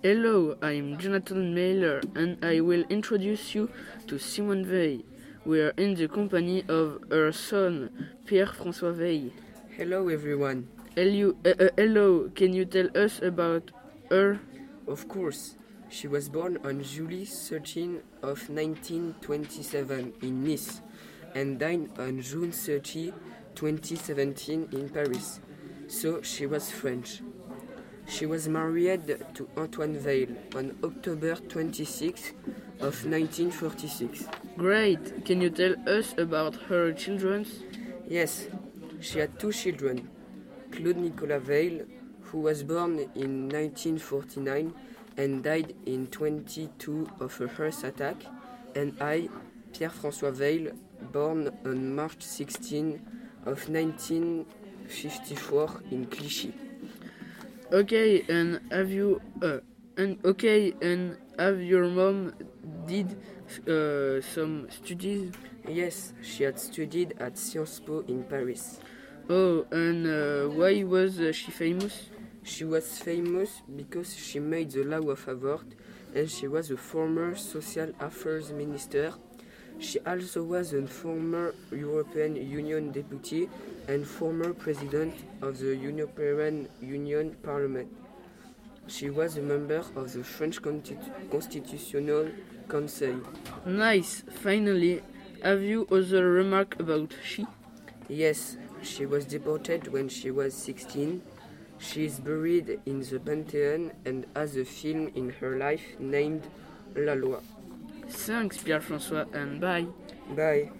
Hello, I'm Jonathan Mailer and I will introduce you to Simone Veil. We are in the company of her son, Pierre-François Veil. Hello everyone. Hello, uh, uh, hello, can you tell us about her? Of course, she was born on July 13 of 1927 in Nice and died on June 30, 2017 in Paris. So she was French. She was married to Antoine Veil on October 26 of 1946. Great, can you tell us about her children? Yes, she had two children, Claude Nicolas Veil, who was born in 1949 and died in 22 of a heart attack, and I, Pierre-François Veil, born on March 16 of 1954 in Clichy. Okay, and have you uh, and okay, and have your mom did uh, some studies? Yes, she had studied at Sciences Po in Paris. Oh, and uh, why was she famous? She was famous because she made the law of abort and she was a former social affairs minister. She also was a former European Union deputy and former president of the European Union Parliament. She was a member of the French Constitu- Constitutional Council. Nice. Finally, have you other remark about she? Yes, she was deported when she was 16. She is buried in the Pantheon and has a film in her life named La Loi. Thanks, Pierre-François, and bye. Bye.